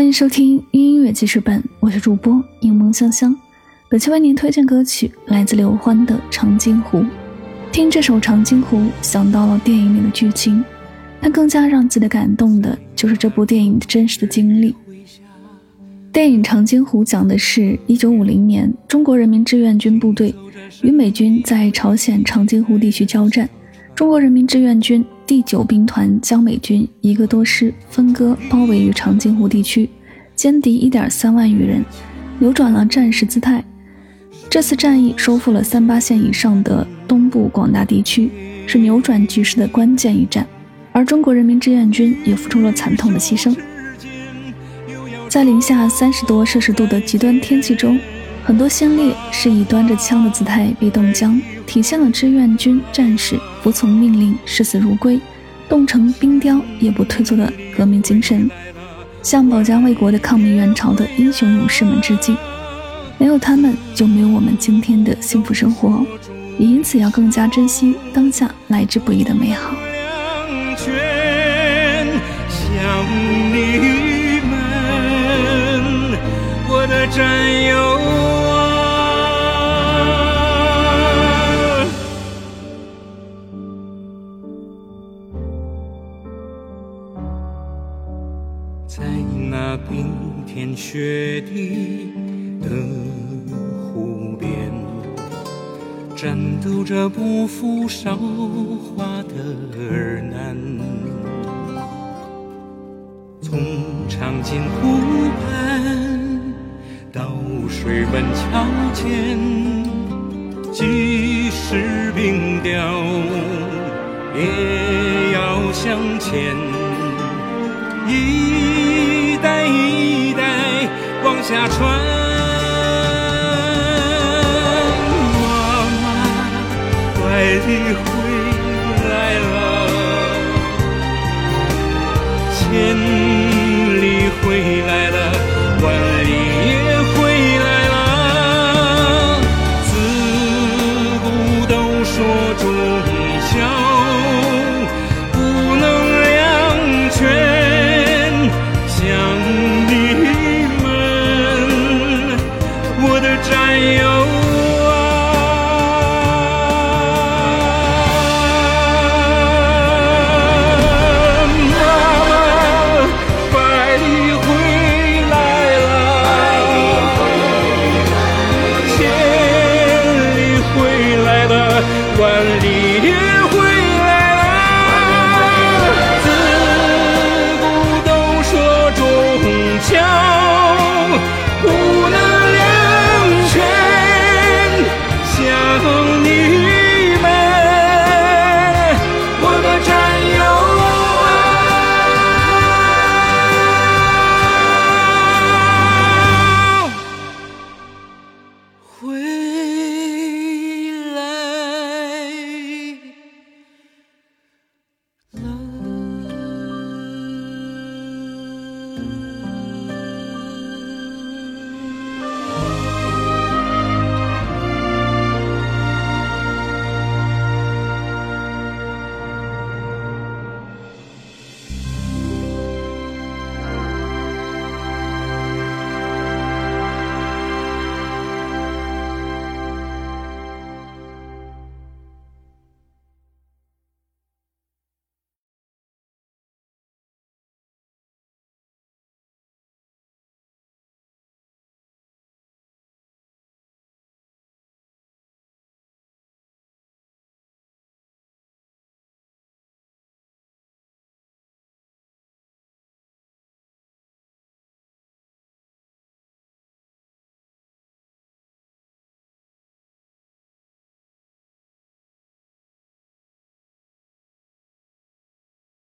欢迎收听音乐记事本，我是主播柠檬香香。本期为您推荐歌曲来自刘欢的《长津湖》。听这首《长津湖》，想到了电影里的剧情，但更加让自己感动的就是这部电影的真实的经历。电影《长津湖》讲的是1950年中国人民志愿军部队与美军在朝鲜长津湖地区交战，中国人民志愿军。第九兵团将美军一个多师分割包围于长津湖地区，歼敌一点三万余人，扭转了战时姿态。这次战役收复了三八线以上的东部广大地区，是扭转局势的关键一战。而中国人民志愿军也付出了惨痛的牺牲。在零下三十多摄氏度的极端天气中，很多先烈是以端着枪的姿态被冻僵。体现了志愿军战士服从命令、视死如归、冻成冰雕也不退缩的革命精神，向保家卫国的抗美援朝的英雄勇士们致敬。没有他们，就没有我们今天的幸福生活，也因此要更加珍惜当下来之不易的美好。想你们，我的战那冰天雪地的湖边，战斗着不负韶华的儿男。从长津湖畔到水门桥前，即使冰雕也要向前。一代一代往下传，妈妈，快点回来了，千。away.